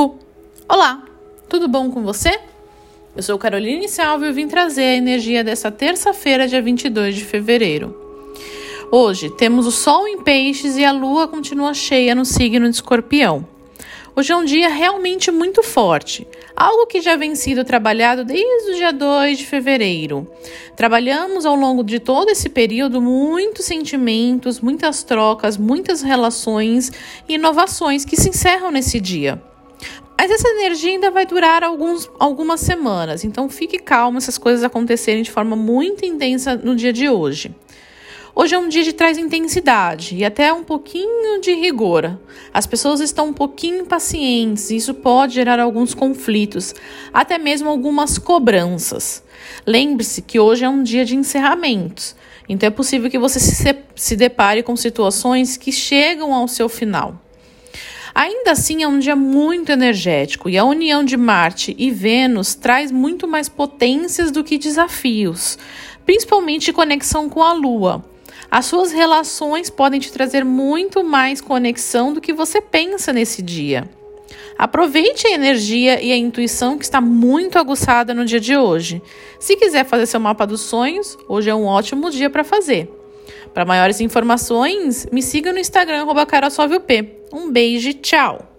tribo! Olá, tudo bom com você? Eu sou Caroline Salve e vim trazer a energia dessa terça-feira, dia 22 de fevereiro. Hoje temos o Sol em Peixes e a Lua continua cheia no signo de Escorpião. Hoje é um dia realmente muito forte, algo que já vem sido trabalhado desde o dia 2 de fevereiro. Trabalhamos ao longo de todo esse período muitos sentimentos, muitas trocas, muitas relações e inovações que se encerram nesse dia. Mas essa energia ainda vai durar alguns, algumas semanas, então fique calmo essas coisas acontecerem de forma muito intensa no dia de hoje. Hoje é um dia de traz intensidade e até um pouquinho de rigor. As pessoas estão um pouquinho impacientes e isso pode gerar alguns conflitos, até mesmo algumas cobranças. Lembre-se que hoje é um dia de encerramentos, então é possível que você se, se depare com situações que chegam ao seu final. Ainda assim, é um dia muito energético e a união de Marte e Vênus traz muito mais potências do que desafios, principalmente conexão com a Lua. As suas relações podem te trazer muito mais conexão do que você pensa nesse dia. Aproveite a energia e a intuição que está muito aguçada no dia de hoje. Se quiser fazer seu mapa dos sonhos, hoje é um ótimo dia para fazer. Para maiores informações, me siga no Instagram, arroba Um beijo e tchau!